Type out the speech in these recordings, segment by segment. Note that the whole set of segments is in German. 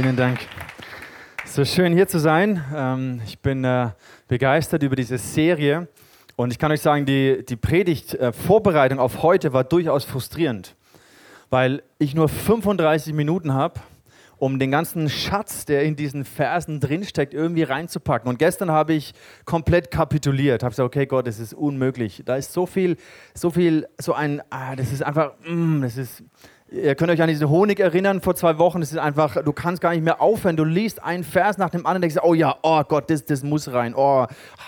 Vielen Dank. So schön hier zu sein. Ähm, ich bin äh, begeistert über diese Serie und ich kann euch sagen, die, die Predigt-Vorbereitung auf heute war durchaus frustrierend, weil ich nur 35 Minuten habe, um den ganzen Schatz, der in diesen Versen drinsteckt, irgendwie reinzupacken. Und gestern habe ich komplett kapituliert, habe gesagt, okay Gott, das ist unmöglich. Da ist so viel, so viel, so ein, ah, das ist einfach, mm, das ist Ihr könnt euch an diesen Honig erinnern vor zwei Wochen. Es ist einfach, du kannst gar nicht mehr aufhören. Du liest einen Vers nach dem anderen, denkst, oh ja, oh Gott, das, das muss rein. Oh,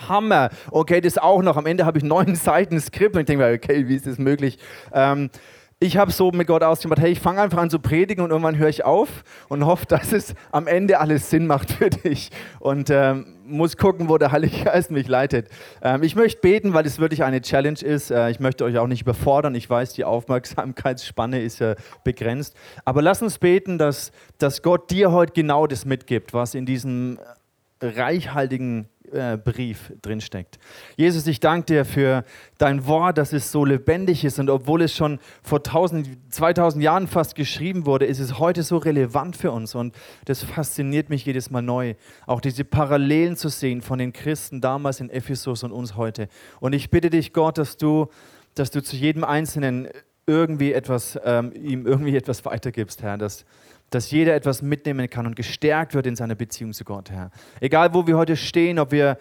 Hammer. Okay, das auch noch. Am Ende habe ich neun Seiten Skript und ich denke mir, okay, wie ist das möglich? Ähm, ich habe so mit Gott ausgemacht, hey, ich fange einfach an zu predigen und irgendwann höre ich auf und hoffe, dass es am Ende alles Sinn macht für dich. Und ähm, muss gucken, wo der Heilige Geist mich leitet. Ähm, ich möchte beten, weil es wirklich eine Challenge ist. Äh, ich möchte euch auch nicht überfordern. Ich weiß, die Aufmerksamkeitsspanne ist äh, begrenzt. Aber lass uns beten, dass, dass Gott dir heute genau das mitgibt, was in diesem reichhaltigen äh, Brief drinsteckt. Jesus, ich danke dir für dein Wort, dass es so lebendig ist und obwohl es schon vor 1000, 2000 Jahren fast geschrieben wurde, ist es heute so relevant für uns und das fasziniert mich jedes Mal neu, auch diese Parallelen zu sehen von den Christen damals in Ephesus und uns heute. Und ich bitte dich, Gott, dass du, dass du zu jedem Einzelnen irgendwie etwas, ähm, ihm irgendwie etwas weitergibst, Herr, dass, dass jeder etwas mitnehmen kann und gestärkt wird in seiner Beziehung zu Gott, Herr. Egal, wo wir heute stehen, ob wir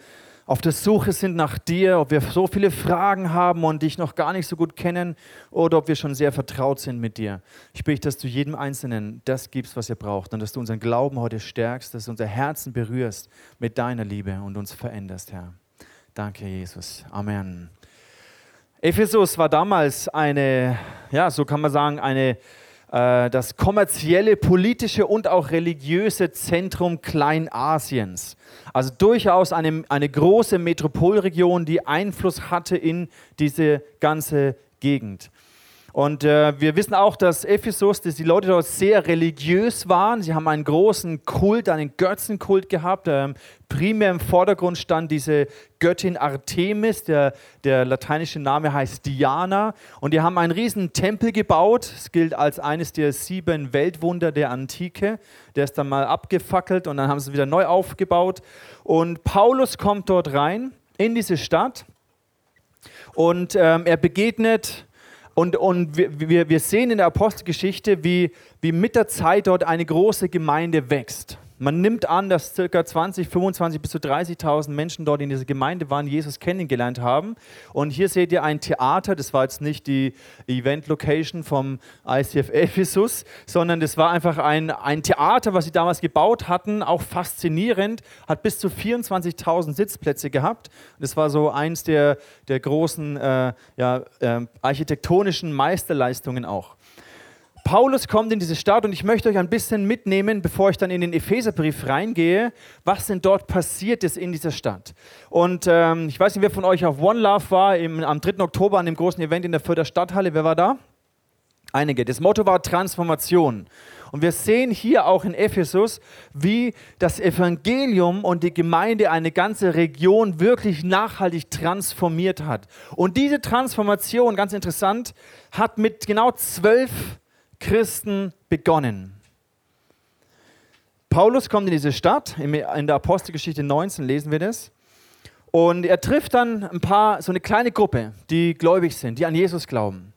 auf der Suche sind nach dir, ob wir so viele Fragen haben und dich noch gar nicht so gut kennen oder ob wir schon sehr vertraut sind mit dir. Ich bitte, dass du jedem Einzelnen das gibst, was er braucht und dass du unseren Glauben heute stärkst, dass du unser Herzen berührst mit deiner Liebe und uns veränderst, Herr. Danke, Jesus. Amen. Ephesus war damals eine, ja, so kann man sagen, eine äh, das kommerzielle, politische und auch religiöse Zentrum Kleinasiens. Also durchaus eine, eine große Metropolregion, die Einfluss hatte in diese ganze Gegend. Und äh, wir wissen auch, dass Ephesus, dass die Leute dort sehr religiös waren. Sie haben einen großen Kult, einen Götzenkult gehabt. Ähm, primär im Vordergrund stand diese Göttin Artemis, der, der lateinische Name heißt Diana. Und die haben einen riesen Tempel gebaut. Es gilt als eines der sieben Weltwunder der Antike. Der ist dann mal abgefackelt und dann haben sie wieder neu aufgebaut. Und Paulus kommt dort rein in diese Stadt und ähm, er begegnet und, und wir, wir sehen in der Apostelgeschichte, wie, wie mit der Zeit dort eine große Gemeinde wächst. Man nimmt an, dass ca. 20, 25 bis zu 30.000 Menschen dort in dieser Gemeinde waren, Jesus kennengelernt haben. Und hier seht ihr ein Theater, das war jetzt nicht die Event-Location vom ICF Ephesus, sondern das war einfach ein, ein Theater, was sie damals gebaut hatten, auch faszinierend, hat bis zu 24.000 Sitzplätze gehabt. Das war so eins der, der großen äh, ja, äh, architektonischen Meisterleistungen auch. Paulus kommt in diese Stadt und ich möchte euch ein bisschen mitnehmen, bevor ich dann in den Epheserbrief reingehe, was denn dort passiert ist in dieser Stadt. Und ähm, ich weiß nicht, wer von euch auf One Love war im, am 3. Oktober an dem großen Event in der Fürther Stadthalle. Wer war da? Einige. Das Motto war Transformation. Und wir sehen hier auch in Ephesus, wie das Evangelium und die Gemeinde eine ganze Region wirklich nachhaltig transformiert hat. Und diese Transformation, ganz interessant, hat mit genau zwölf Christen begonnen. Paulus kommt in diese Stadt, in der Apostelgeschichte 19 lesen wir das. Und er trifft dann ein paar, so eine kleine Gruppe, die gläubig sind, die an Jesus glauben.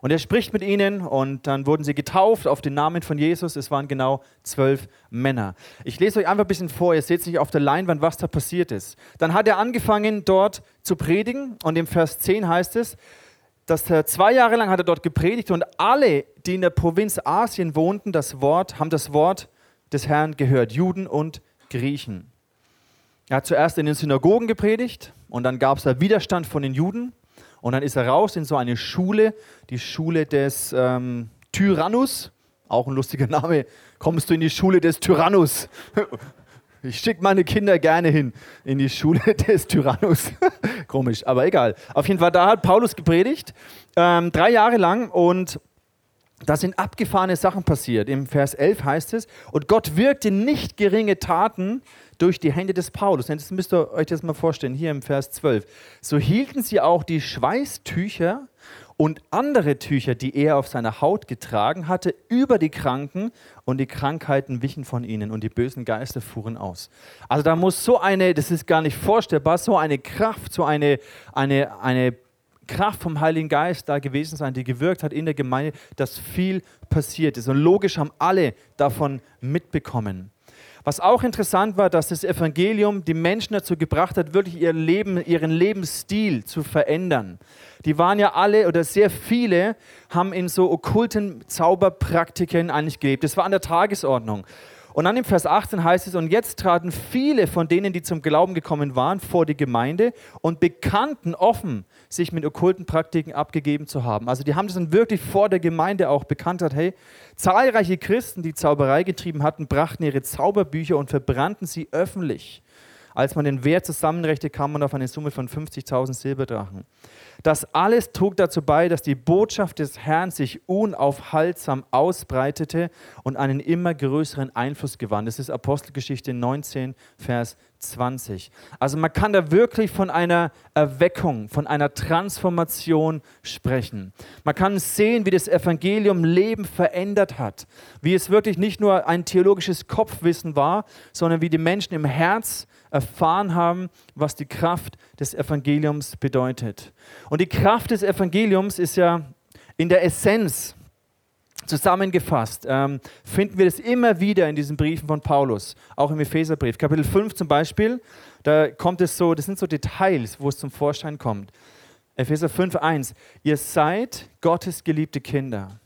Und er spricht mit ihnen und dann wurden sie getauft auf den Namen von Jesus. Es waren genau zwölf Männer. Ich lese euch einfach ein bisschen vor, ihr seht sich auf der Leinwand, was da passiert ist. Dann hat er angefangen, dort zu predigen und im Vers 10 heißt es, dass er zwei Jahre lang hat er dort gepredigt und alle, die in der Provinz Asien wohnten, das Wort, haben das Wort des Herrn gehört, Juden und Griechen. Er hat zuerst in den Synagogen gepredigt und dann gab es da Widerstand von den Juden und dann ist er raus in so eine Schule, die Schule des ähm, Tyrannus, auch ein lustiger Name. Kommst du in die Schule des Tyrannus? Ich schicke meine Kinder gerne hin in die Schule des Tyrannus. Komisch, aber egal. Auf jeden Fall, da hat Paulus gepredigt, ähm, drei Jahre lang und da sind abgefahrene Sachen passiert. Im Vers 11 heißt es, und Gott wirkte nicht geringe Taten durch die Hände des Paulus. Jetzt müsst ihr euch das mal vorstellen, hier im Vers 12. So hielten sie auch die Schweißtücher und andere Tücher, die er auf seiner Haut getragen hatte, über die Kranken und die Krankheiten wichen von ihnen und die bösen Geister fuhren aus. Also da muss so eine, das ist gar nicht vorstellbar, so eine Kraft, so eine, eine, eine Kraft vom Heiligen Geist da gewesen sein, die gewirkt hat in der Gemeinde, dass viel passiert ist. Und logisch haben alle davon mitbekommen. Was auch interessant war, dass das Evangelium die Menschen dazu gebracht hat, wirklich ihr Leben, ihren Lebensstil zu verändern. Die waren ja alle oder sehr viele haben in so okkulten Zauberpraktiken eigentlich gelebt. Das war an der Tagesordnung. Und dann im Vers 18 heißt es, und jetzt traten viele von denen, die zum Glauben gekommen waren, vor die Gemeinde und bekannten offen, sich mit okkulten Praktiken abgegeben zu haben. Also die haben das dann wirklich vor der Gemeinde auch bekannt hat, hey, zahlreiche Christen, die Zauberei getrieben hatten, brachten ihre Zauberbücher und verbrannten sie öffentlich. Als man den Wert zusammenrechte, kam man auf eine Summe von 50.000 Silberdrachen. Das alles trug dazu bei, dass die Botschaft des Herrn sich unaufhaltsam ausbreitete und einen immer größeren Einfluss gewann. Das ist Apostelgeschichte 19, Vers 20. Also man kann da wirklich von einer Erweckung, von einer Transformation sprechen. Man kann sehen, wie das Evangelium Leben verändert hat, wie es wirklich nicht nur ein theologisches Kopfwissen war, sondern wie die Menschen im Herz erfahren haben, was die Kraft des Evangeliums bedeutet. Und die Kraft des Evangeliums ist ja in der Essenz zusammengefasst, ähm, finden wir das immer wieder in diesen Briefen von Paulus, auch im Epheserbrief. Kapitel 5 zum Beispiel, da kommt es so, das sind so Details, wo es zum Vorschein kommt. Epheser 5, 1. Ihr seid Gottes geliebte Kinder.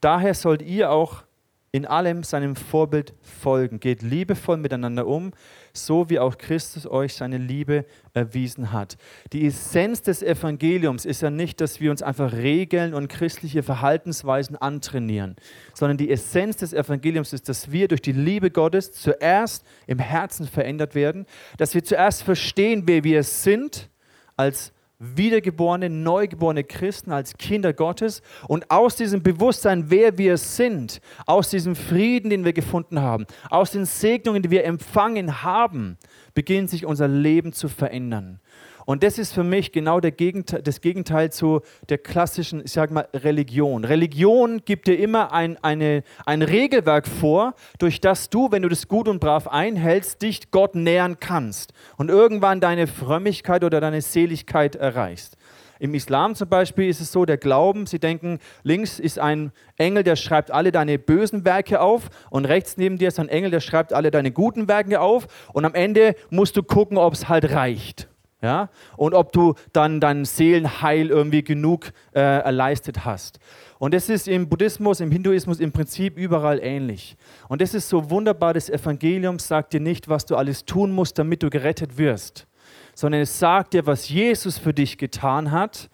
Daher sollt ihr auch in allem seinem Vorbild folgen. Geht liebevoll miteinander um, so wie auch Christus euch seine Liebe erwiesen hat. Die Essenz des Evangeliums ist ja nicht, dass wir uns einfach Regeln und christliche Verhaltensweisen antrainieren, sondern die Essenz des Evangeliums ist, dass wir durch die Liebe Gottes zuerst im Herzen verändert werden, dass wir zuerst verstehen, wer wir sind als wiedergeborene, neugeborene Christen, als Kinder Gottes und aus diesem Bewusstsein, wer wir sind, aus diesem Frieden, den wir gefunden haben, aus den Segnungen, die wir empfangen haben, beginnt sich unser Leben zu verändern. Und das ist für mich genau Gegenteil, das Gegenteil zu der klassischen, ich sage mal, Religion. Religion gibt dir immer ein, eine, ein Regelwerk vor, durch das du, wenn du das gut und brav einhältst, dich Gott nähern kannst und irgendwann deine Frömmigkeit oder deine Seligkeit erreichst. Im Islam zum Beispiel ist es so, der Glauben, sie denken, links ist ein Engel, der schreibt alle deine bösen Werke auf und rechts neben dir ist ein Engel, der schreibt alle deine guten Werke auf und am Ende musst du gucken, ob es halt reicht. Ja? Und ob du dann dein Seelenheil irgendwie genug äh, erleistet hast. Und das ist im Buddhismus, im Hinduismus im Prinzip überall ähnlich. Und das ist so wunderbar, das Evangelium sagt dir nicht, was du alles tun musst, damit du gerettet wirst, sondern es sagt dir, was Jesus für dich getan hat.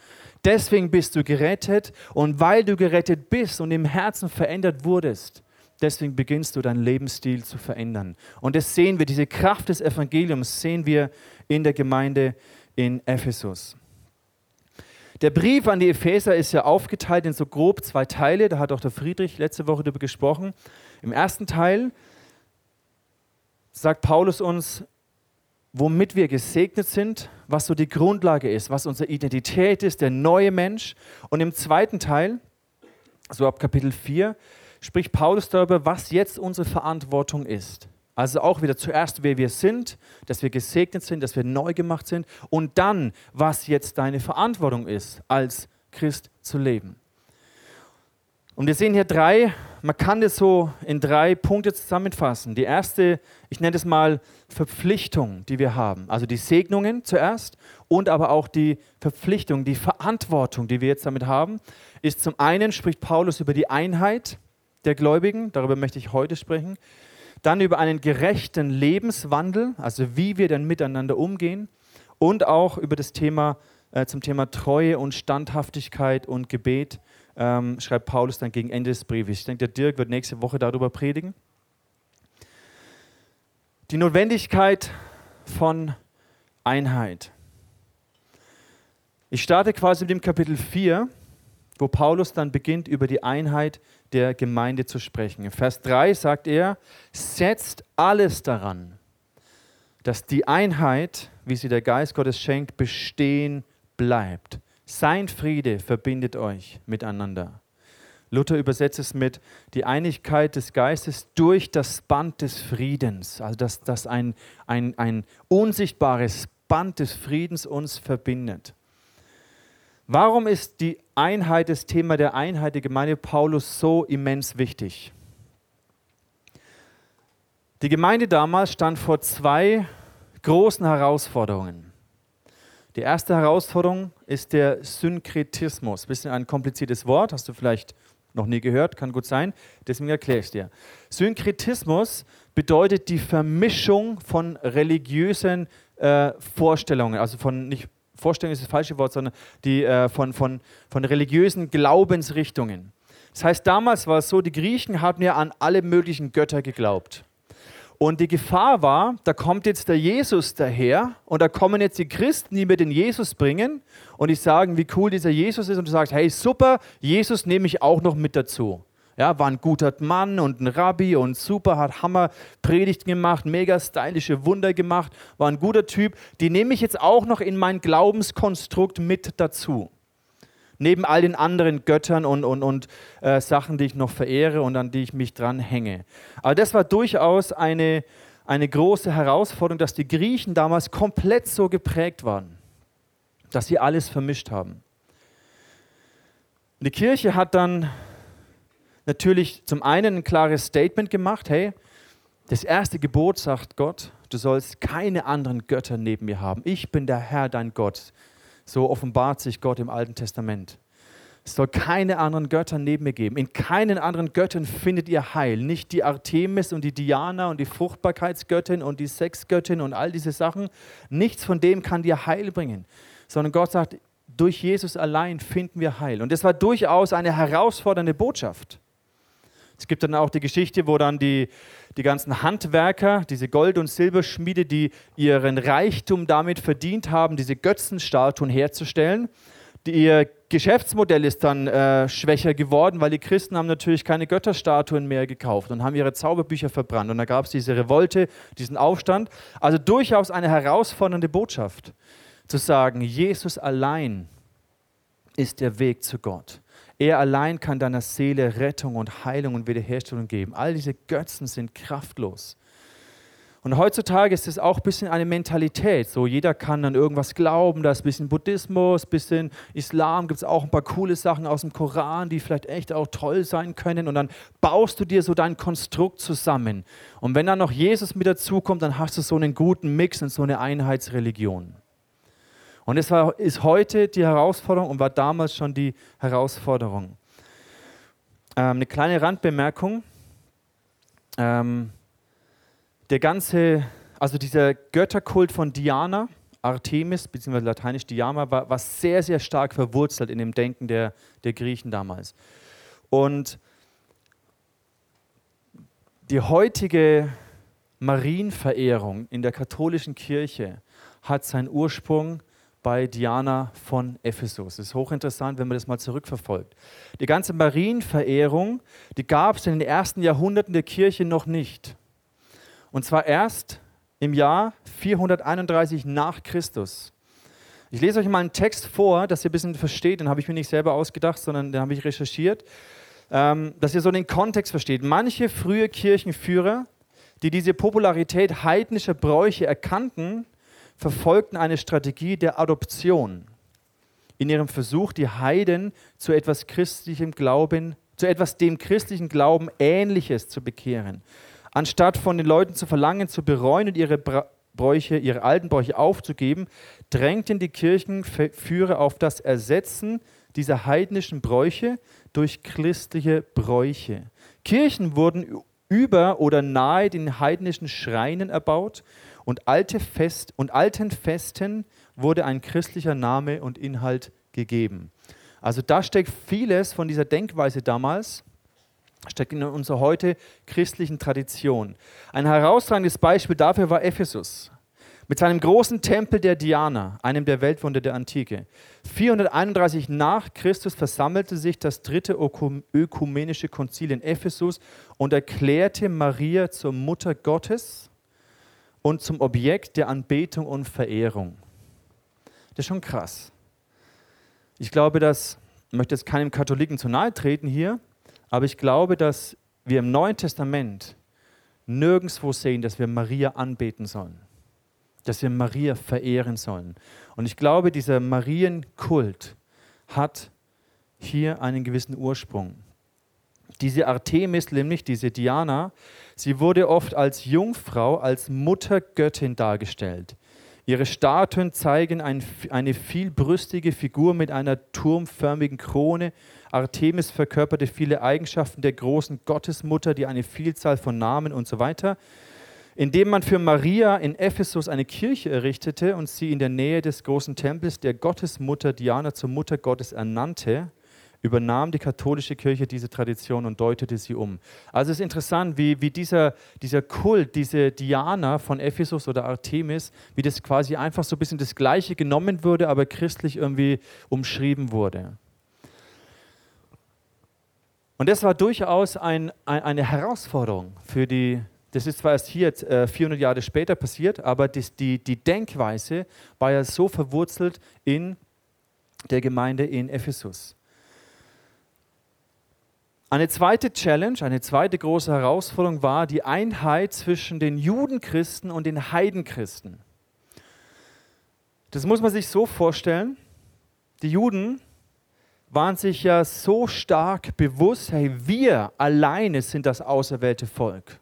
Deswegen bist du gerettet und weil du gerettet bist und im Herzen verändert wurdest, deswegen beginnst du deinen Lebensstil zu verändern. Und das sehen wir, diese Kraft des Evangeliums sehen wir in der Gemeinde in Ephesus. Der Brief an die Epheser ist ja aufgeteilt in so grob zwei Teile. Da hat auch der Friedrich letzte Woche darüber gesprochen. Im ersten Teil sagt Paulus uns, womit wir gesegnet sind, was so die Grundlage ist, was unsere Identität ist, der neue Mensch. Und im zweiten Teil, so ab Kapitel 4, spricht Paulus darüber, was jetzt unsere Verantwortung ist. Also auch wieder zuerst, wer wir sind, dass wir gesegnet sind, dass wir neu gemacht sind und dann, was jetzt deine Verantwortung ist, als Christ zu leben. Und wir sehen hier drei, man kann das so in drei Punkte zusammenfassen. Die erste, ich nenne es mal Verpflichtung, die wir haben. Also die Segnungen zuerst und aber auch die Verpflichtung, die Verantwortung, die wir jetzt damit haben, ist zum einen spricht Paulus über die Einheit der Gläubigen, darüber möchte ich heute sprechen. Dann über einen gerechten Lebenswandel, also wie wir denn miteinander umgehen. Und auch über das Thema, äh, zum Thema Treue und Standhaftigkeit und Gebet ähm, schreibt Paulus dann gegen Ende des Briefes. Ich denke, der Dirk wird nächste Woche darüber predigen. Die Notwendigkeit von Einheit. Ich starte quasi mit dem Kapitel 4, wo Paulus dann beginnt, über die Einheit der Gemeinde zu sprechen. In Vers 3 sagt er, setzt alles daran, dass die Einheit, wie sie der Geist Gottes schenkt, bestehen bleibt. Sein Friede verbindet euch miteinander. Luther übersetzt es mit die Einigkeit des Geistes durch das Band des Friedens. Also dass, dass ein, ein, ein unsichtbares Band des Friedens uns verbindet. Warum ist die Einheit, das Thema der Einheit der Gemeinde Paulus so immens wichtig? Die Gemeinde damals stand vor zwei großen Herausforderungen. Die erste Herausforderung ist der Synkretismus. Bisschen ein kompliziertes Wort, hast du vielleicht noch nie gehört, kann gut sein, deswegen erkläre ich es dir. Synkretismus bedeutet die Vermischung von religiösen äh, Vorstellungen, also von nicht Vorstellung ist das falsche Wort, sondern die, äh, von, von, von religiösen Glaubensrichtungen. Das heißt, damals war es so, die Griechen haben ja an alle möglichen Götter geglaubt. Und die Gefahr war, da kommt jetzt der Jesus daher und da kommen jetzt die Christen, die mir den Jesus bringen und die sagen, wie cool dieser Jesus ist und du sagst, hey super, Jesus nehme ich auch noch mit dazu. Ja, war ein guter Mann und ein Rabbi und super, hat Hammer Predigt gemacht, mega stylische Wunder gemacht, war ein guter Typ. Die nehme ich jetzt auch noch in mein Glaubenskonstrukt mit dazu neben all den anderen Göttern und, und, und äh, Sachen, die ich noch verehre und an die ich mich dran hänge. Aber das war durchaus eine, eine große Herausforderung, dass die Griechen damals komplett so geprägt waren, dass sie alles vermischt haben. Die Kirche hat dann natürlich zum einen ein klares Statement gemacht, hey, das erste Gebot sagt Gott, du sollst keine anderen Götter neben mir haben. Ich bin der Herr, dein Gott. So offenbart sich Gott im Alten Testament. Es soll keine anderen Götter neben mir geben. In keinen anderen Göttern findet ihr Heil. Nicht die Artemis und die Diana und die Fruchtbarkeitsgöttin und die Sexgöttin und all diese Sachen. Nichts von dem kann dir Heil bringen. Sondern Gott sagt, durch Jesus allein finden wir Heil. Und das war durchaus eine herausfordernde Botschaft. Es gibt dann auch die Geschichte, wo dann die, die ganzen Handwerker, diese Gold- und Silberschmiede, die ihren Reichtum damit verdient haben, diese Götzenstatuen herzustellen, die, ihr Geschäftsmodell ist dann äh, schwächer geworden, weil die Christen haben natürlich keine Götterstatuen mehr gekauft und haben ihre Zauberbücher verbrannt. Und da gab es diese Revolte, diesen Aufstand. Also durchaus eine herausfordernde Botschaft, zu sagen, Jesus allein ist der Weg zu Gott. Er allein kann deiner Seele Rettung und Heilung und Wiederherstellung geben. All diese Götzen sind kraftlos. Und heutzutage ist es auch ein bisschen eine Mentalität. So, jeder kann an irgendwas glauben. Da ist ein bisschen Buddhismus, ein bisschen Islam, gibt es auch ein paar coole Sachen aus dem Koran, die vielleicht echt auch toll sein können. Und dann baust du dir so dein Konstrukt zusammen. Und wenn dann noch Jesus mit dazukommt, dann hast du so einen guten Mix und so eine Einheitsreligion. Und es war, ist heute die Herausforderung und war damals schon die Herausforderung. Ähm, eine kleine Randbemerkung. Ähm, der ganze, also dieser Götterkult von Diana, Artemis, beziehungsweise lateinisch Diana, war, war sehr, sehr stark verwurzelt in dem Denken der, der Griechen damals. Und die heutige Marienverehrung in der katholischen Kirche hat seinen Ursprung bei Diana von Ephesus. Das ist hochinteressant, wenn man das mal zurückverfolgt. Die ganze Marienverehrung, die gab es in den ersten Jahrhunderten der Kirche noch nicht. Und zwar erst im Jahr 431 nach Christus. Ich lese euch mal einen Text vor, dass ihr ein bisschen versteht. Den habe ich mir nicht selber ausgedacht, sondern den habe ich recherchiert. Ähm, dass ihr so den Kontext versteht. Manche frühe Kirchenführer, die diese Popularität heidnischer Bräuche erkannten, verfolgten eine Strategie der Adoption in ihrem Versuch, die Heiden zu etwas christlichem Glauben, zu etwas dem christlichen Glauben Ähnliches zu bekehren. Anstatt von den Leuten zu verlangen, zu bereuen und ihre Bräuche, ihre alten Bräuche aufzugeben, drängten die Kirchenführer auf das Ersetzen dieser heidnischen Bräuche durch christliche Bräuche. Kirchen wurden über oder nahe den heidnischen Schreinen erbaut und, alte Fest, und alten Festen wurde ein christlicher Name und Inhalt gegeben. Also da steckt vieles von dieser Denkweise damals, steckt in unserer heute christlichen Tradition. Ein herausragendes Beispiel dafür war Ephesus mit seinem großen Tempel der Diana, einem der Weltwunder der Antike. 431 nach Christus versammelte sich das dritte ökumenische Konzil in Ephesus und erklärte Maria zur Mutter Gottes und zum Objekt der Anbetung und Verehrung. Das ist schon krass. Ich glaube, dass, ich möchte jetzt keinem Katholiken zu nahe treten hier, aber ich glaube, dass wir im Neuen Testament nirgendwo sehen, dass wir Maria anbeten sollen, dass wir Maria verehren sollen. Und ich glaube, dieser Marienkult hat hier einen gewissen Ursprung. Diese Artemis, nämlich diese Diana, sie wurde oft als Jungfrau, als Muttergöttin dargestellt. Ihre Statuen zeigen ein, eine vielbrüstige Figur mit einer turmförmigen Krone. Artemis verkörperte viele Eigenschaften der großen Gottesmutter, die eine Vielzahl von Namen und so weiter. Indem man für Maria in Ephesus eine Kirche errichtete und sie in der Nähe des großen Tempels der Gottesmutter Diana zur Mutter Gottes ernannte, übernahm die katholische Kirche diese Tradition und deutete sie um. Also es ist interessant, wie, wie dieser, dieser Kult, diese Diana von Ephesus oder Artemis, wie das quasi einfach so ein bisschen das Gleiche genommen wurde, aber christlich irgendwie umschrieben wurde. Und das war durchaus ein, ein, eine Herausforderung für die, das ist zwar erst hier äh, 400 Jahre später passiert, aber das, die, die Denkweise war ja so verwurzelt in der Gemeinde in Ephesus. Eine zweite Challenge, eine zweite große Herausforderung war die Einheit zwischen den Judenchristen und den Heidenchristen. Das muss man sich so vorstellen. Die Juden waren sich ja so stark bewusst, hey, wir alleine sind das auserwählte Volk.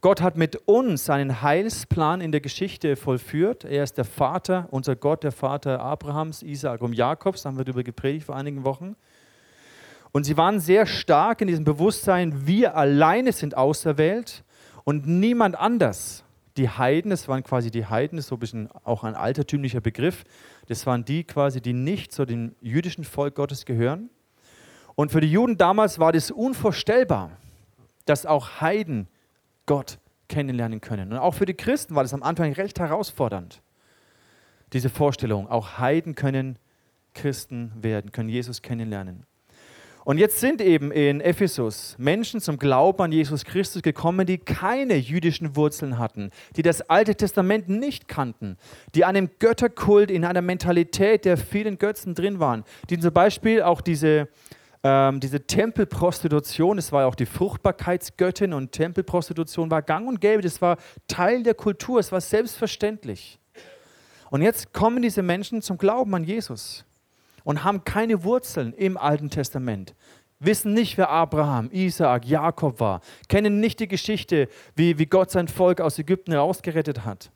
Gott hat mit uns seinen Heilsplan in der Geschichte vollführt. Er ist der Vater, unser Gott, der Vater Abrahams, Isaak und Jakobs, haben wir darüber gepredigt vor einigen Wochen. Und sie waren sehr stark in diesem Bewusstsein, wir alleine sind auserwählt und niemand anders. Die Heiden, das waren quasi die Heiden, das ist so ein bisschen auch ein altertümlicher Begriff, das waren die quasi, die nicht zu dem jüdischen Volk Gottes gehören. Und für die Juden damals war das unvorstellbar, dass auch Heiden Gott kennenlernen können. Und auch für die Christen war das am Anfang recht herausfordernd, diese Vorstellung. Auch Heiden können Christen werden, können Jesus kennenlernen. Und jetzt sind eben in Ephesus Menschen zum Glauben an Jesus Christus gekommen, die keine jüdischen Wurzeln hatten, die das Alte Testament nicht kannten, die einem Götterkult in einer Mentalität der vielen Götzen drin waren, die zum Beispiel auch diese, ähm, diese Tempelprostitution, es war ja auch die Fruchtbarkeitsgöttin und Tempelprostitution war gang und gäbe, das war Teil der Kultur, es war selbstverständlich. Und jetzt kommen diese Menschen zum Glauben an Jesus und haben keine Wurzeln im Alten Testament, wissen nicht, wer Abraham, Isaak, Jakob war, kennen nicht die Geschichte, wie, wie Gott sein Volk aus Ägypten herausgerettet hat.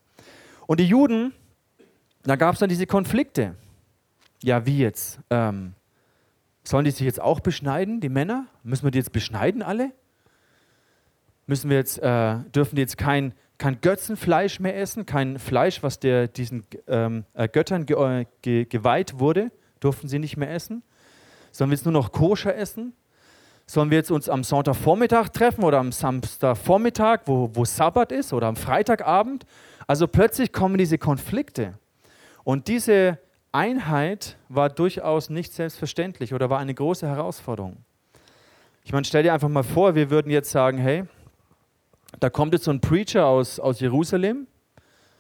Und die Juden, da gab es dann diese Konflikte. Ja, wie jetzt? Ähm, sollen die sich jetzt auch beschneiden, die Männer? Müssen wir die jetzt beschneiden alle? Müssen wir jetzt, äh, dürfen die jetzt kein, kein Götzenfleisch mehr essen, kein Fleisch, was der, diesen ähm, äh, Göttern ge, äh, ge, geweiht wurde? Durften sie nicht mehr essen? Sollen wir jetzt nur noch koscher essen? Sollen wir jetzt uns am Sonntagvormittag treffen oder am Samstagvormittag, wo, wo Sabbat ist, oder am Freitagabend? Also plötzlich kommen diese Konflikte. Und diese Einheit war durchaus nicht selbstverständlich oder war eine große Herausforderung. Ich meine, stell dir einfach mal vor, wir würden jetzt sagen, hey, da kommt jetzt so ein Preacher aus, aus Jerusalem,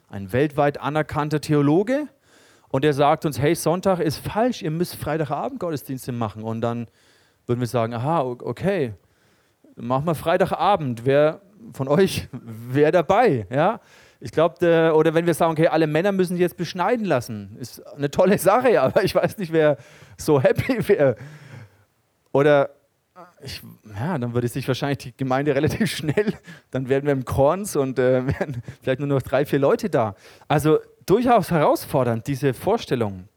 ein weltweit anerkannter Theologe, und er sagt uns, hey, Sonntag ist falsch, ihr müsst Freitagabend Gottesdienste machen. Und dann würden wir sagen, aha, okay, machen wir Freitagabend. Wer von euch wäre dabei? Ja? Ich glaube, oder wenn wir sagen, okay, alle Männer müssen sich jetzt beschneiden lassen, ist eine tolle Sache, aber ich weiß nicht, wer so happy wäre. Oder ich, ja, dann würde sich wahrscheinlich die Gemeinde relativ schnell, dann werden wir im Korns und äh, werden vielleicht nur noch drei, vier Leute da. Also durchaus herausfordernd, diese Vorstellung.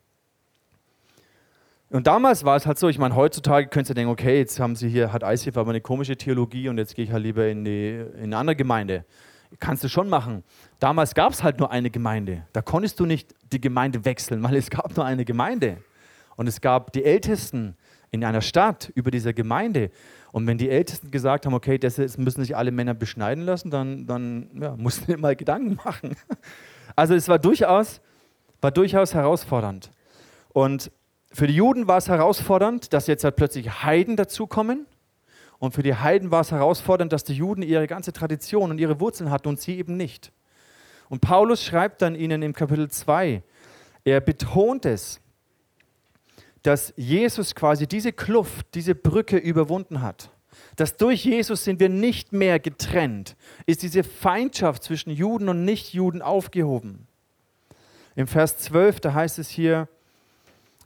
Und damals war es halt so, ich meine, heutzutage könntest du denken, okay, jetzt haben sie hier, hat ICF aber eine komische Theologie und jetzt gehe ich halt lieber in, die, in eine andere Gemeinde. Kannst du schon machen. Damals gab es halt nur eine Gemeinde. Da konntest du nicht die Gemeinde wechseln, weil es gab nur eine Gemeinde. Und es gab die Ältesten in einer Stadt über dieser Gemeinde. Und wenn die Ältesten gesagt haben, okay, das müssen sich alle Männer beschneiden lassen, dann, dann ja, mussten wir mal Gedanken machen. Also es war durchaus, war durchaus herausfordernd. Und für die Juden war es herausfordernd, dass jetzt halt plötzlich Heiden dazukommen. Und für die Heiden war es herausfordernd, dass die Juden ihre ganze Tradition und ihre Wurzeln hatten und sie eben nicht. Und Paulus schreibt dann ihnen im Kapitel 2, er betont es, dass Jesus quasi diese Kluft, diese Brücke überwunden hat. Dass durch Jesus sind wir nicht mehr getrennt, ist diese Feindschaft zwischen Juden und Nichtjuden aufgehoben. Im Vers 12, da heißt es hier,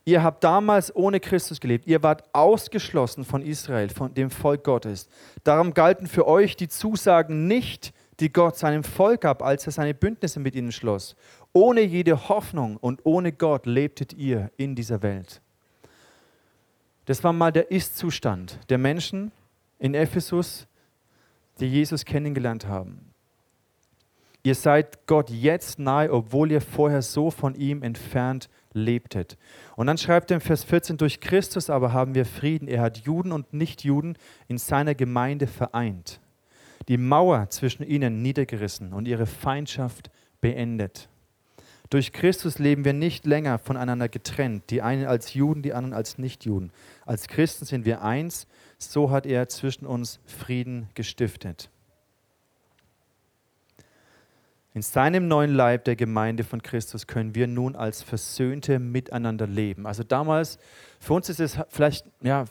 ihr habt damals ohne Christus gelebt, ihr wart ausgeschlossen von Israel, von dem Volk Gottes. Darum galten für euch die Zusagen nicht, die Gott seinem Volk gab, als er seine Bündnisse mit ihnen schloss. Ohne jede Hoffnung und ohne Gott lebtet ihr in dieser Welt. Das war mal der Ist-Zustand der Menschen in Ephesus, die Jesus kennengelernt haben. Ihr seid Gott jetzt nahe, obwohl ihr vorher so von ihm entfernt lebtet. Und dann schreibt er im Vers 14, durch Christus aber haben wir Frieden. Er hat Juden und Nichtjuden in seiner Gemeinde vereint, die Mauer zwischen ihnen niedergerissen und ihre Feindschaft beendet. Durch Christus leben wir nicht länger voneinander getrennt, die einen als Juden, die anderen als Nichtjuden. Als Christen sind wir eins, so hat er zwischen uns Frieden gestiftet. In seinem neuen Leib der Gemeinde von Christus können wir nun als Versöhnte miteinander leben. Also damals, für uns ist es vielleicht ja,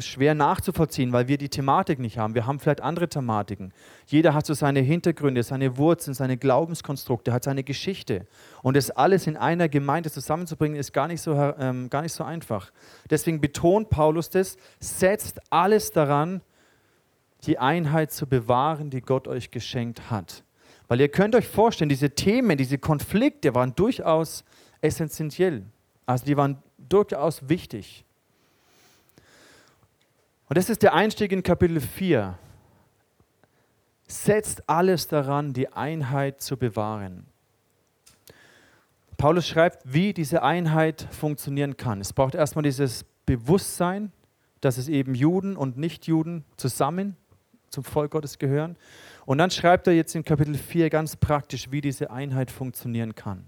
schwer nachzuvollziehen, weil wir die Thematik nicht haben. Wir haben vielleicht andere Thematiken. Jeder hat so seine Hintergründe, seine Wurzeln, seine Glaubenskonstrukte, hat seine Geschichte. Und das alles in einer Gemeinde zusammenzubringen, ist gar nicht so, ähm, gar nicht so einfach. Deswegen betont Paulus das, setzt alles daran, die Einheit zu bewahren, die Gott euch geschenkt hat. Weil ihr könnt euch vorstellen, diese Themen, diese Konflikte waren durchaus essentiell. Also die waren durchaus wichtig. Und das ist der Einstieg in Kapitel 4. Setzt alles daran, die Einheit zu bewahren. Paulus schreibt, wie diese Einheit funktionieren kann. Es braucht erstmal dieses Bewusstsein, dass es eben Juden und Nichtjuden zusammen zum Volk Gottes gehören. Und dann schreibt er jetzt in Kapitel 4 ganz praktisch, wie diese Einheit funktionieren kann.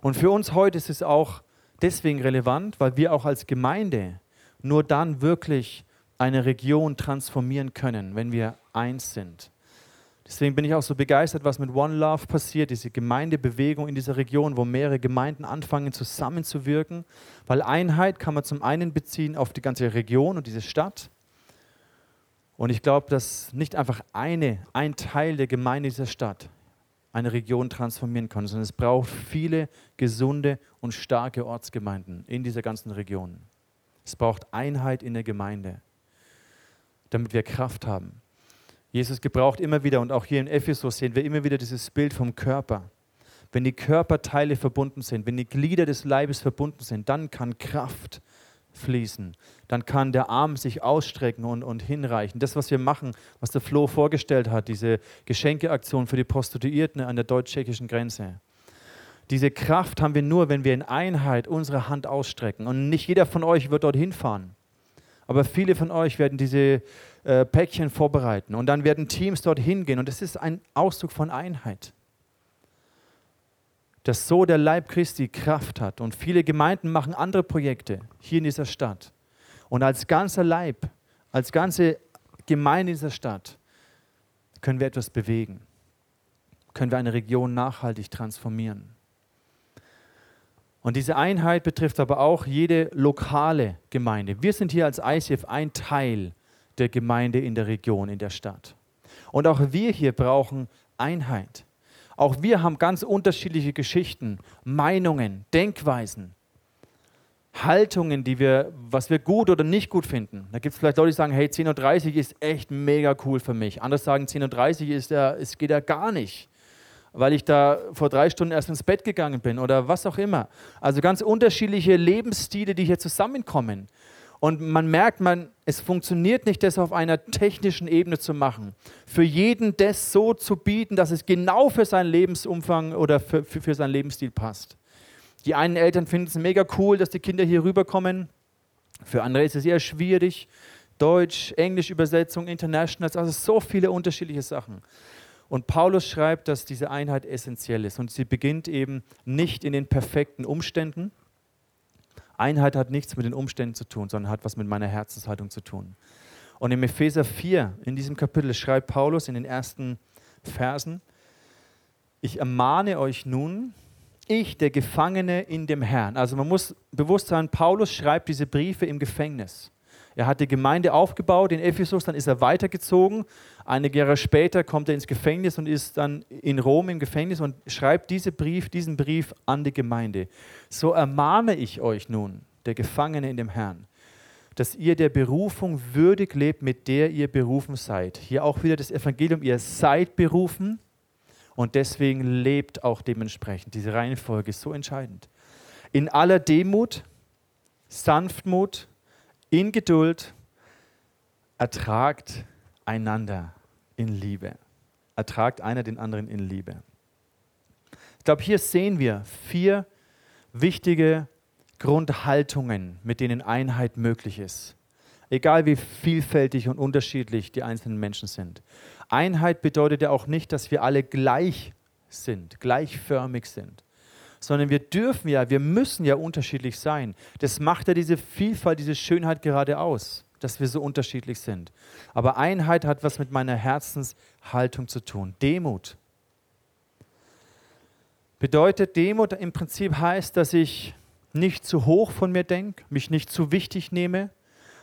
Und für uns heute ist es auch deswegen relevant, weil wir auch als Gemeinde nur dann wirklich eine Region transformieren können, wenn wir eins sind. Deswegen bin ich auch so begeistert, was mit One Love passiert, diese Gemeindebewegung in dieser Region, wo mehrere Gemeinden anfangen zusammenzuwirken, weil Einheit kann man zum einen beziehen auf die ganze Region und diese Stadt. Und ich glaube, dass nicht einfach eine, ein Teil der Gemeinde dieser Stadt eine Region transformieren kann, sondern es braucht viele gesunde und starke Ortsgemeinden in dieser ganzen Region. Es braucht Einheit in der Gemeinde damit wir Kraft haben. Jesus gebraucht immer wieder, und auch hier in Ephesus sehen wir immer wieder dieses Bild vom Körper. Wenn die Körperteile verbunden sind, wenn die Glieder des Leibes verbunden sind, dann kann Kraft fließen. Dann kann der Arm sich ausstrecken und, und hinreichen. Das, was wir machen, was der Flo vorgestellt hat, diese Geschenkeaktion für die Prostituierten an der deutsch-tschechischen Grenze. Diese Kraft haben wir nur, wenn wir in Einheit unsere Hand ausstrecken. Und nicht jeder von euch wird dorthin fahren. Aber viele von euch werden diese äh, Päckchen vorbereiten und dann werden Teams dorthin gehen. Und das ist ein Ausdruck von Einheit. Dass so der Leib Christi Kraft hat. Und viele Gemeinden machen andere Projekte hier in dieser Stadt. Und als ganzer Leib, als ganze Gemeinde in dieser Stadt können wir etwas bewegen. Können wir eine Region nachhaltig transformieren. Und diese Einheit betrifft aber auch jede lokale Gemeinde. Wir sind hier als ICF ein Teil der Gemeinde in der Region, in der Stadt. Und auch wir hier brauchen Einheit. Auch wir haben ganz unterschiedliche Geschichten, Meinungen, Denkweisen, Haltungen, die wir, was wir gut oder nicht gut finden. Da gibt es vielleicht Leute, die sagen, hey, 10.30 Uhr ist echt mega cool für mich. Andere sagen, 10.30 Uhr ist ja, es geht ja gar nicht weil ich da vor drei Stunden erst ins Bett gegangen bin oder was auch immer. Also ganz unterschiedliche Lebensstile, die hier zusammenkommen. Und man merkt, man, es funktioniert nicht, das auf einer technischen Ebene zu machen. Für jeden das so zu bieten, dass es genau für seinen Lebensumfang oder für, für, für seinen Lebensstil passt. Die einen Eltern finden es mega cool, dass die Kinder hier rüberkommen. Für andere ist es eher schwierig. Deutsch, Englisch Übersetzung, International, also so viele unterschiedliche Sachen. Und Paulus schreibt, dass diese Einheit essentiell ist und sie beginnt eben nicht in den perfekten Umständen. Einheit hat nichts mit den Umständen zu tun, sondern hat was mit meiner Herzenshaltung zu tun. Und im Epheser 4, in diesem Kapitel, schreibt Paulus in den ersten Versen, ich ermahne euch nun, ich, der Gefangene in dem Herrn. Also man muss bewusst sein, Paulus schreibt diese Briefe im Gefängnis. Er hat die Gemeinde aufgebaut in Ephesus, dann ist er weitergezogen. Einige Jahre später kommt er ins Gefängnis und ist dann in Rom im Gefängnis und schreibt diese Brief, diesen Brief an die Gemeinde. So ermahne ich euch nun, der Gefangene in dem Herrn, dass ihr der Berufung würdig lebt, mit der ihr berufen seid. Hier auch wieder das Evangelium, ihr seid berufen und deswegen lebt auch dementsprechend. Diese Reihenfolge ist so entscheidend. In aller Demut, Sanftmut, in Geduld ertragt einander in Liebe. Ertragt einer den anderen in Liebe. Ich glaube, hier sehen wir vier wichtige Grundhaltungen, mit denen Einheit möglich ist. Egal wie vielfältig und unterschiedlich die einzelnen Menschen sind. Einheit bedeutet ja auch nicht, dass wir alle gleich sind, gleichförmig sind sondern wir dürfen ja, wir müssen ja unterschiedlich sein. Das macht ja diese Vielfalt, diese Schönheit gerade aus, dass wir so unterschiedlich sind. Aber Einheit hat was mit meiner Herzenshaltung zu tun. Demut. Bedeutet Demut im Prinzip heißt, dass ich nicht zu hoch von mir denke, mich nicht zu wichtig nehme,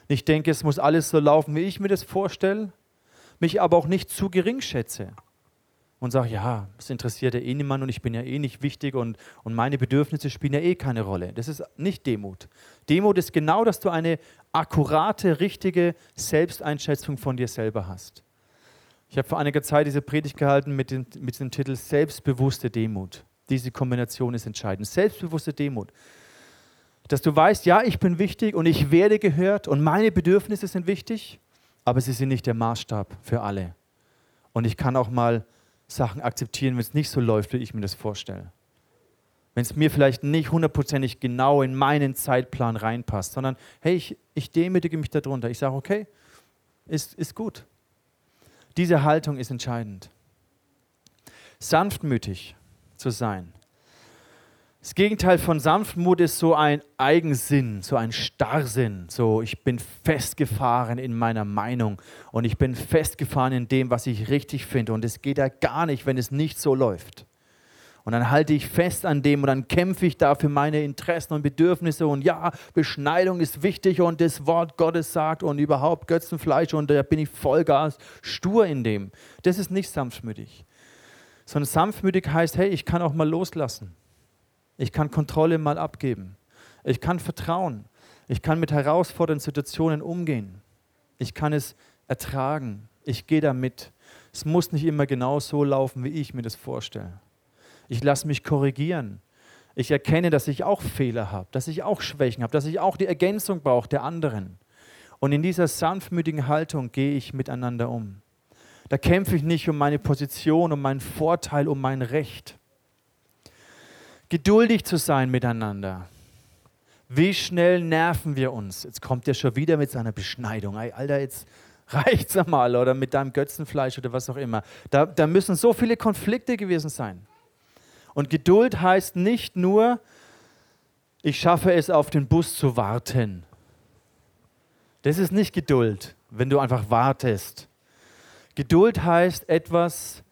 nicht denke, es muss alles so laufen, wie ich mir das vorstelle, mich aber auch nicht zu gering schätze und sage, ja, es interessiert ja eh niemand und ich bin ja eh nicht wichtig und, und meine Bedürfnisse spielen ja eh keine Rolle. Das ist nicht Demut. Demut ist genau, dass du eine akkurate, richtige Selbsteinschätzung von dir selber hast. Ich habe vor einiger Zeit diese Predigt gehalten mit dem, mit dem Titel Selbstbewusste Demut. Diese Kombination ist entscheidend. Selbstbewusste Demut. Dass du weißt, ja, ich bin wichtig und ich werde gehört und meine Bedürfnisse sind wichtig, aber sie sind nicht der Maßstab für alle. Und ich kann auch mal Sachen akzeptieren, wenn es nicht so läuft, wie ich mir das vorstelle. Wenn es mir vielleicht nicht hundertprozentig genau in meinen Zeitplan reinpasst, sondern hey, ich, ich demütige mich darunter. Ich sage, okay, ist, ist gut. Diese Haltung ist entscheidend. Sanftmütig zu sein das Gegenteil von Sanftmut ist so ein Eigensinn, so ein Starrsinn. So, ich bin festgefahren in meiner Meinung und ich bin festgefahren in dem, was ich richtig finde. Und es geht ja gar nicht, wenn es nicht so läuft. Und dann halte ich fest an dem und dann kämpfe ich da für meine Interessen und Bedürfnisse. Und ja, Beschneidung ist wichtig und das Wort Gottes sagt und überhaupt Götzenfleisch und da bin ich Vollgas stur in dem. Das ist nicht sanftmütig. Sondern sanftmütig heißt, hey, ich kann auch mal loslassen. Ich kann Kontrolle mal abgeben. Ich kann vertrauen. Ich kann mit herausfordernden Situationen umgehen. Ich kann es ertragen. Ich gehe damit. Es muss nicht immer genau so laufen, wie ich mir das vorstelle. Ich lasse mich korrigieren. Ich erkenne, dass ich auch Fehler habe, dass ich auch Schwächen habe, dass ich auch die Ergänzung brauche der anderen. Und in dieser sanftmütigen Haltung gehe ich miteinander um. Da kämpfe ich nicht um meine Position, um meinen Vorteil, um mein Recht geduldig zu sein miteinander. Wie schnell nerven wir uns? Jetzt kommt er schon wieder mit seiner Beschneidung. Alter, jetzt reicht's einmal oder mit deinem Götzenfleisch oder was auch immer. Da, da müssen so viele Konflikte gewesen sein. Und Geduld heißt nicht nur, ich schaffe es, auf den Bus zu warten. Das ist nicht Geduld, wenn du einfach wartest. Geduld heißt, etwas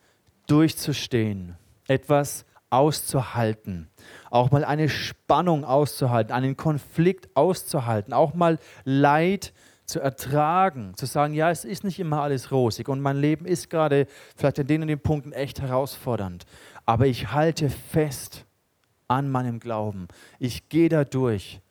durchzustehen, etwas auszuhalten, auch mal eine Spannung auszuhalten, einen Konflikt auszuhalten, auch mal Leid zu ertragen, zu sagen, ja, es ist nicht immer alles rosig und mein Leben ist gerade vielleicht an den und den Punkten echt herausfordernd, aber ich halte fest an meinem Glauben. Ich gehe da durch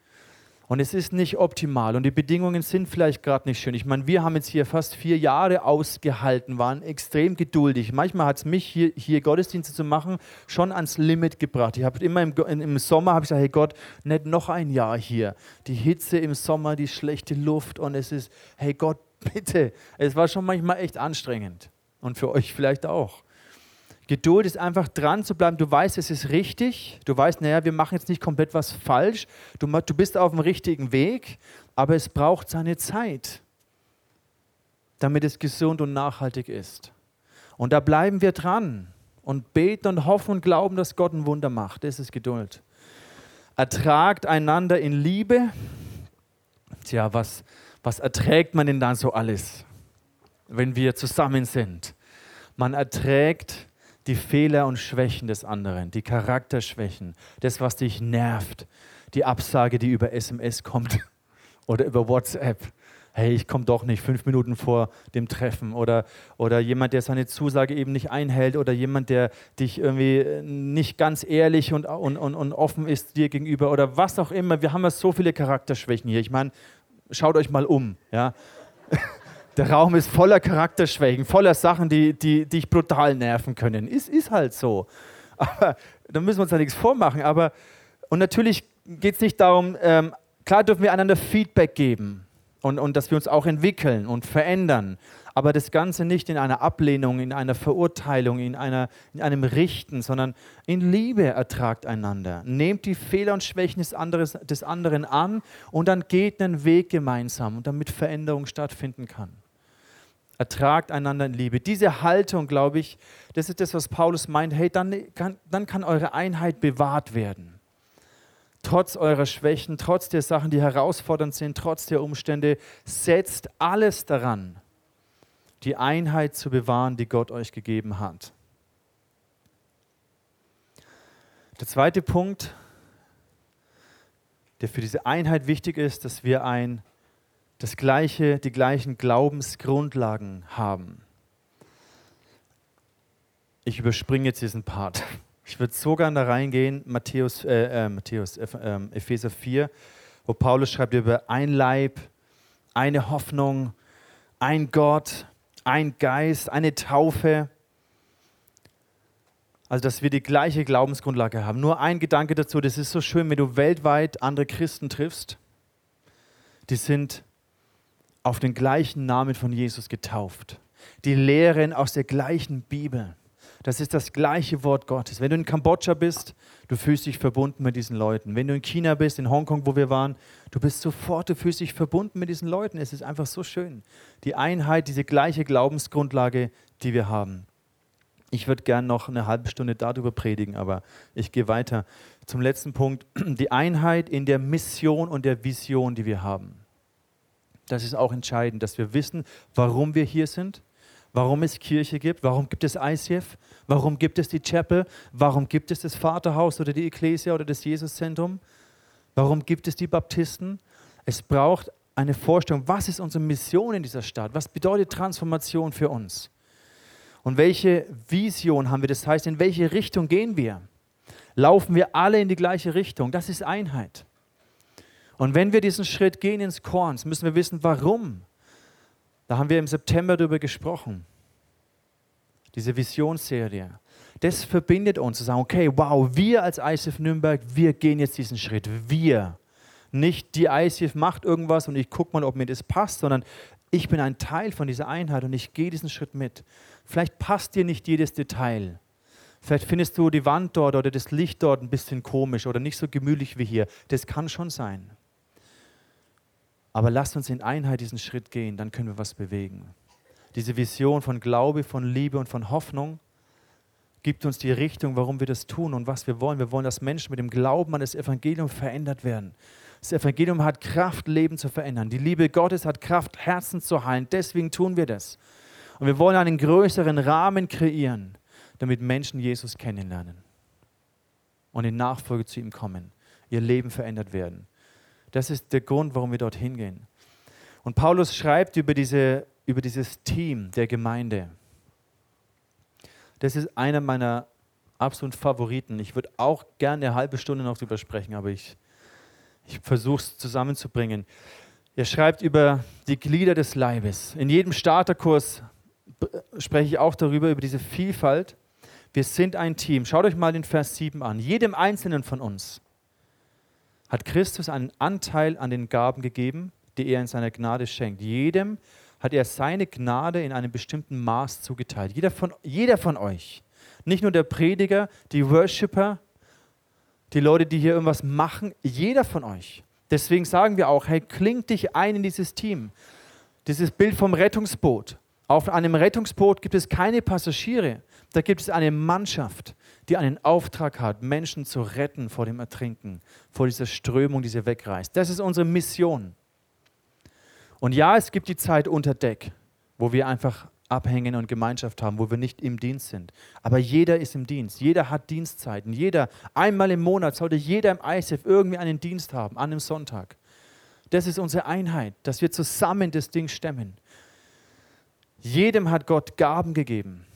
und es ist nicht optimal und die Bedingungen sind vielleicht gerade nicht schön. Ich meine, wir haben jetzt hier fast vier Jahre ausgehalten, waren extrem geduldig. Manchmal hat es mich hier, hier Gottesdienste zu machen schon ans Limit gebracht. Ich habe immer im, im Sommer habe ich gesagt, hey Gott, nicht noch ein Jahr hier. Die Hitze im Sommer, die schlechte Luft und es ist, hey Gott, bitte. Es war schon manchmal echt anstrengend und für euch vielleicht auch. Geduld ist einfach dran zu bleiben. Du weißt, es ist richtig. Du weißt, naja, wir machen jetzt nicht komplett was falsch. Du, du bist auf dem richtigen Weg, aber es braucht seine Zeit, damit es gesund und nachhaltig ist. Und da bleiben wir dran und beten und hoffen und glauben, dass Gott ein Wunder macht. Das ist Geduld. Ertragt einander in Liebe. Tja, was, was erträgt man denn dann so alles, wenn wir zusammen sind? Man erträgt die Fehler und Schwächen des anderen, die Charakterschwächen, das, was dich nervt, die Absage, die über SMS kommt oder über WhatsApp. Hey, ich komme doch nicht fünf Minuten vor dem Treffen. Oder, oder jemand, der seine Zusage eben nicht einhält. Oder jemand, der dich irgendwie nicht ganz ehrlich und, und, und, und offen ist dir gegenüber. Oder was auch immer. Wir haben ja so viele Charakterschwächen hier. Ich meine, schaut euch mal um. Ja? Der Raum ist voller Charakterschwächen, voller Sachen, die, die, dich brutal nerven können. Ist, ist halt so. Aber da müssen wir uns ja nichts vormachen. Aber, und natürlich geht es nicht darum, ähm, klar dürfen wir einander Feedback geben und, und dass wir uns auch entwickeln und verändern. Aber das Ganze nicht in einer Ablehnung, in einer Verurteilung, in, einer, in einem Richten, sondern in Liebe ertragt einander. Nehmt die Fehler und Schwächen des, anderes, des anderen an und dann geht einen Weg gemeinsam, damit Veränderung stattfinden kann. Ertragt einander in Liebe. Diese Haltung, glaube ich, das ist das, was Paulus meint. Hey, dann kann, dann kann eure Einheit bewahrt werden trotz eurer Schwächen, trotz der Sachen, die herausfordernd sind, trotz der Umstände, setzt alles daran, die Einheit zu bewahren, die Gott euch gegeben hat. Der zweite Punkt, der für diese Einheit wichtig ist, dass wir ein, das gleiche, die gleichen Glaubensgrundlagen haben. Ich überspringe jetzt diesen Part. Ich würde so gerne da reingehen, Matthäus, äh, äh, Matthäus äh, ähm, Epheser 4, wo Paulus schreibt über ein Leib, eine Hoffnung, ein Gott, ein Geist, eine Taufe. Also, dass wir die gleiche Glaubensgrundlage haben. Nur ein Gedanke dazu, das ist so schön, wenn du weltweit andere Christen triffst, die sind auf den gleichen Namen von Jesus getauft. Die lehren aus der gleichen Bibel. Das ist das gleiche Wort Gottes. Wenn du in Kambodscha bist, du fühlst dich verbunden mit diesen Leuten. Wenn du in China bist, in Hongkong, wo wir waren, du bist sofort, du fühlst dich verbunden mit diesen Leuten. Es ist einfach so schön. Die Einheit, diese gleiche Glaubensgrundlage, die wir haben. Ich würde gern noch eine halbe Stunde darüber predigen, aber ich gehe weiter zum letzten Punkt. Die Einheit in der Mission und der Vision, die wir haben. Das ist auch entscheidend, dass wir wissen, warum wir hier sind warum es Kirche gibt, warum gibt es ICF, warum gibt es die Chapel, warum gibt es das Vaterhaus oder die Ekklesia oder das Jesuszentrum, warum gibt es die Baptisten. Es braucht eine Vorstellung, was ist unsere Mission in dieser Stadt, was bedeutet Transformation für uns und welche Vision haben wir, das heißt, in welche Richtung gehen wir. Laufen wir alle in die gleiche Richtung? Das ist Einheit. Und wenn wir diesen Schritt gehen ins Korns, müssen wir wissen, warum. Da haben wir im September darüber gesprochen. Diese Visionsserie. Das verbindet uns zu sagen, okay, wow, wir als ICF Nürnberg, wir gehen jetzt diesen Schritt. Wir. Nicht die ICF macht irgendwas und ich gucke mal, ob mir das passt, sondern ich bin ein Teil von dieser Einheit und ich gehe diesen Schritt mit. Vielleicht passt dir nicht jedes Detail. Vielleicht findest du die Wand dort oder das Licht dort ein bisschen komisch oder nicht so gemütlich wie hier. Das kann schon sein. Aber lasst uns in Einheit diesen Schritt gehen, dann können wir was bewegen. Diese Vision von Glaube, von Liebe und von Hoffnung gibt uns die Richtung, warum wir das tun und was wir wollen. Wir wollen, dass Menschen mit dem Glauben an das Evangelium verändert werden. Das Evangelium hat Kraft, Leben zu verändern. Die Liebe Gottes hat Kraft, Herzen zu heilen. Deswegen tun wir das. Und wir wollen einen größeren Rahmen kreieren, damit Menschen Jesus kennenlernen und in Nachfolge zu ihm kommen, ihr Leben verändert werden. Das ist der Grund, warum wir dorthin gehen. Und Paulus schreibt über, diese, über dieses Team der Gemeinde. Das ist einer meiner absoluten Favoriten. Ich würde auch gerne eine halbe Stunde noch drüber sprechen, aber ich, ich versuche es zusammenzubringen. Er schreibt über die Glieder des Leibes. In jedem Starterkurs spreche ich auch darüber, über diese Vielfalt. Wir sind ein Team. Schaut euch mal den Vers 7 an. Jedem Einzelnen von uns hat Christus einen Anteil an den Gaben gegeben, die er in seiner Gnade schenkt. Jedem hat er seine Gnade in einem bestimmten Maß zugeteilt. Jeder von, jeder von euch, nicht nur der Prediger, die Worshipper, die Leute, die hier irgendwas machen, jeder von euch. Deswegen sagen wir auch, hey, klingt dich ein in dieses Team. Dieses Bild vom Rettungsboot. Auf einem Rettungsboot gibt es keine Passagiere, da gibt es eine Mannschaft die einen Auftrag hat, Menschen zu retten vor dem Ertrinken, vor dieser Strömung, die sie wegreißt. Das ist unsere Mission. Und ja, es gibt die Zeit unter Deck, wo wir einfach abhängen und Gemeinschaft haben, wo wir nicht im Dienst sind. Aber jeder ist im Dienst. Jeder hat Dienstzeiten. Jeder, einmal im Monat sollte jeder im ISF irgendwie einen Dienst haben, an einem Sonntag. Das ist unsere Einheit, dass wir zusammen das Ding stemmen. Jedem hat Gott Gaben gegeben.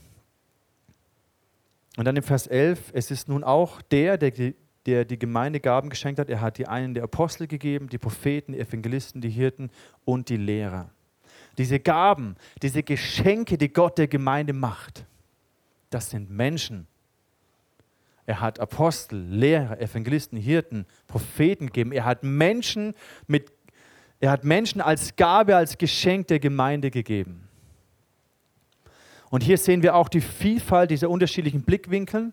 Und dann im Vers 11, es ist nun auch der, der die, der die Gemeinde Gaben geschenkt hat. Er hat die einen der Apostel gegeben, die Propheten, die Evangelisten, die Hirten und die Lehrer. Diese Gaben, diese Geschenke, die Gott der Gemeinde macht, das sind Menschen. Er hat Apostel, Lehrer, Evangelisten, Hirten, Propheten gegeben. Er hat Menschen mit er hat Menschen als Gabe, als Geschenk der Gemeinde gegeben. Und hier sehen wir auch die Vielfalt dieser unterschiedlichen Blickwinkel.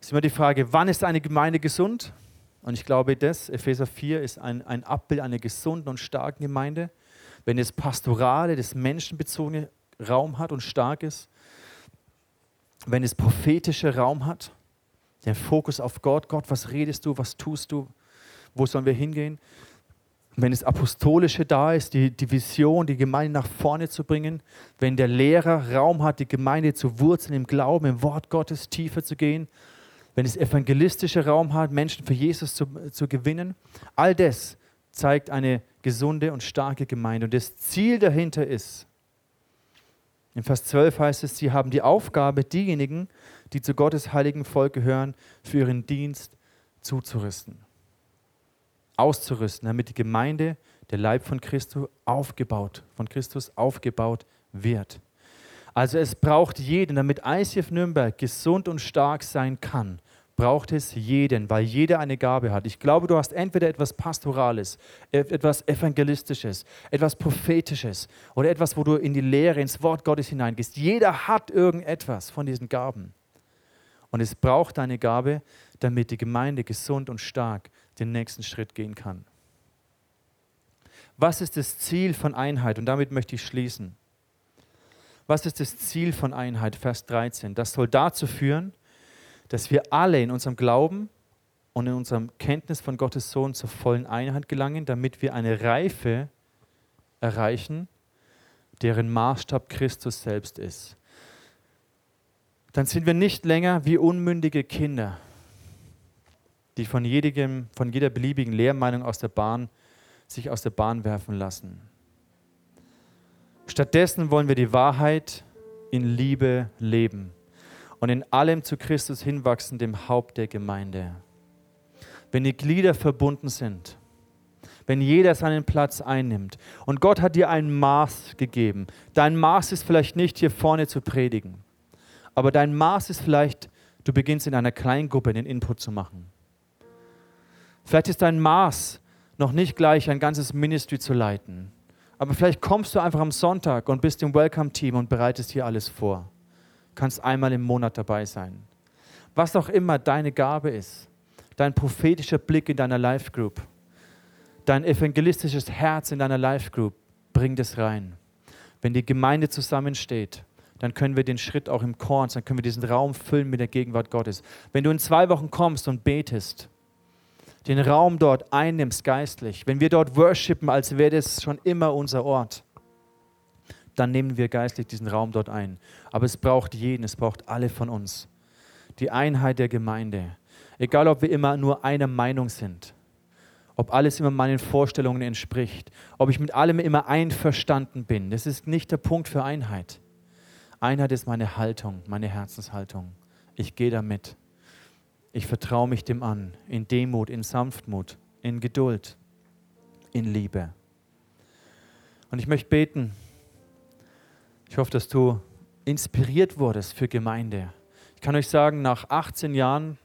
Es ist immer die Frage, wann ist eine Gemeinde gesund? Und ich glaube, das, Epheser 4, ist ein, ein Abbild einer gesunden und starken Gemeinde. Wenn es pastorale, das menschenbezogene Raum hat und stark ist. Wenn es prophetische Raum hat, der Fokus auf Gott. Gott, was redest du, was tust du, wo sollen wir hingehen? Wenn das Apostolische da ist, die, die Vision, die Gemeinde nach vorne zu bringen, wenn der Lehrer Raum hat, die Gemeinde zu wurzeln im Glauben, im Wort Gottes tiefer zu gehen, wenn es evangelistische Raum hat, Menschen für Jesus zu, zu gewinnen, all das zeigt eine gesunde und starke Gemeinde. Und das Ziel dahinter ist, in Vers 12 heißt es, sie haben die Aufgabe, diejenigen, die zu Gottes heiligen Volk gehören, für ihren Dienst zuzurüsten auszurüsten, damit die Gemeinde, der Leib von Christus, aufgebaut, von Christus aufgebaut wird. Also es braucht jeden, damit ICF Nürnberg gesund und stark sein kann, braucht es jeden, weil jeder eine Gabe hat. Ich glaube, du hast entweder etwas Pastorales, etwas Evangelistisches, etwas Prophetisches oder etwas, wo du in die Lehre, ins Wort Gottes hineingehst. Jeder hat irgendetwas von diesen Gaben. Und es braucht deine Gabe, damit die Gemeinde gesund und stark den nächsten Schritt gehen kann. Was ist das Ziel von Einheit? Und damit möchte ich schließen. Was ist das Ziel von Einheit? Vers 13. Das soll dazu führen, dass wir alle in unserem Glauben und in unserem Kenntnis von Gottes Sohn zur vollen Einheit gelangen, damit wir eine Reife erreichen, deren Maßstab Christus selbst ist. Dann sind wir nicht länger wie unmündige Kinder, die von, jedem, von jeder beliebigen Lehrmeinung aus der Bahn sich aus der Bahn werfen lassen. Stattdessen wollen wir die Wahrheit in Liebe leben und in allem zu Christus hinwachsen, dem Haupt der Gemeinde. Wenn die Glieder verbunden sind, wenn jeder seinen Platz einnimmt und Gott hat dir ein Maß gegeben. Dein Maß ist vielleicht nicht hier vorne zu predigen, aber dein Maß ist vielleicht, du beginnst in einer Kleingruppe den Input zu machen. Vielleicht ist dein Maß noch nicht gleich ein ganzes Ministry zu leiten. Aber vielleicht kommst du einfach am Sonntag und bist im Welcome-Team und bereitest hier alles vor. Kannst einmal im Monat dabei sein. Was auch immer deine Gabe ist, dein prophetischer Blick in deiner Life-Group, dein evangelistisches Herz in deiner Life-Group, bring das rein. Wenn die Gemeinde zusammensteht, dann können wir den Schritt auch im Korn, dann können wir diesen Raum füllen mit der Gegenwart Gottes. Wenn du in zwei Wochen kommst und betest, den Raum dort einnimmst geistlich, wenn wir dort worshipen, als wäre das schon immer unser Ort, dann nehmen wir geistlich diesen Raum dort ein. Aber es braucht jeden, es braucht alle von uns. Die Einheit der Gemeinde. Egal, ob wir immer nur einer Meinung sind, ob alles immer meinen Vorstellungen entspricht, ob ich mit allem immer einverstanden bin. Das ist nicht der Punkt für Einheit. Einheit ist meine Haltung, meine Herzenshaltung. Ich gehe damit. Ich vertraue mich dem an, in Demut, in Sanftmut, in Geduld, in Liebe. Und ich möchte beten. Ich hoffe, dass du inspiriert wurdest für Gemeinde. Ich kann euch sagen, nach 18 Jahren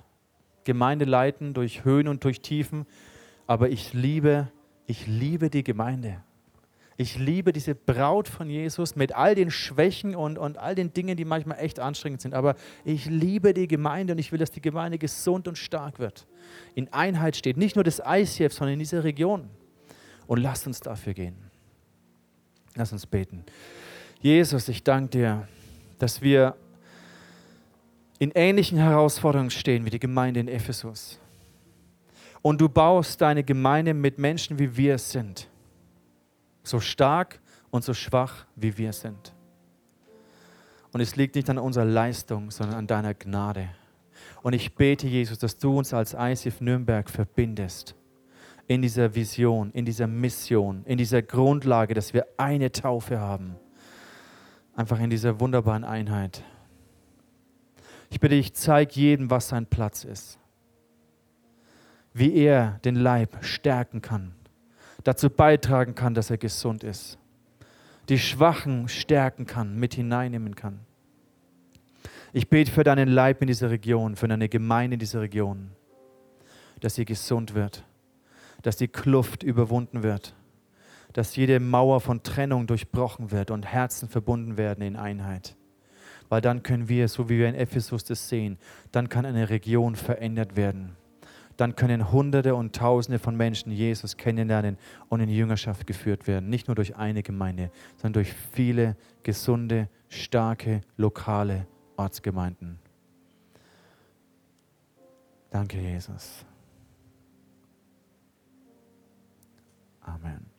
Gemeinde leiten durch Höhen und durch Tiefen, aber ich liebe, ich liebe die Gemeinde. Ich liebe diese Braut von Jesus mit all den Schwächen und, und all den Dingen, die manchmal echt anstrengend sind. Aber ich liebe die Gemeinde und ich will, dass die Gemeinde gesund und stark wird. In Einheit steht. Nicht nur das ICF, sondern in dieser Region. Und lasst uns dafür gehen. Lass uns beten. Jesus, ich danke dir, dass wir in ähnlichen Herausforderungen stehen wie die Gemeinde in Ephesus. Und du baust deine Gemeinde mit Menschen, wie wir es sind so stark und so schwach, wie wir sind. Und es liegt nicht an unserer Leistung, sondern an deiner Gnade. Und ich bete, Jesus, dass du uns als ICF Nürnberg verbindest in dieser Vision, in dieser Mission, in dieser Grundlage, dass wir eine Taufe haben. Einfach in dieser wunderbaren Einheit. Ich bitte dich, zeig jedem, was sein Platz ist. Wie er den Leib stärken kann, dazu beitragen kann, dass er gesund ist. Die Schwachen stärken kann, mit hineinnehmen kann. Ich bete für deinen Leib in dieser Region, für deine Gemeinde in dieser Region, dass sie gesund wird, dass die Kluft überwunden wird, dass jede Mauer von Trennung durchbrochen wird und Herzen verbunden werden in Einheit. Weil dann können wir, so wie wir in Ephesus das sehen, dann kann eine Region verändert werden dann können Hunderte und Tausende von Menschen Jesus kennenlernen und in Jüngerschaft geführt werden. Nicht nur durch eine Gemeinde, sondern durch viele gesunde, starke, lokale Ortsgemeinden. Danke, Jesus. Amen.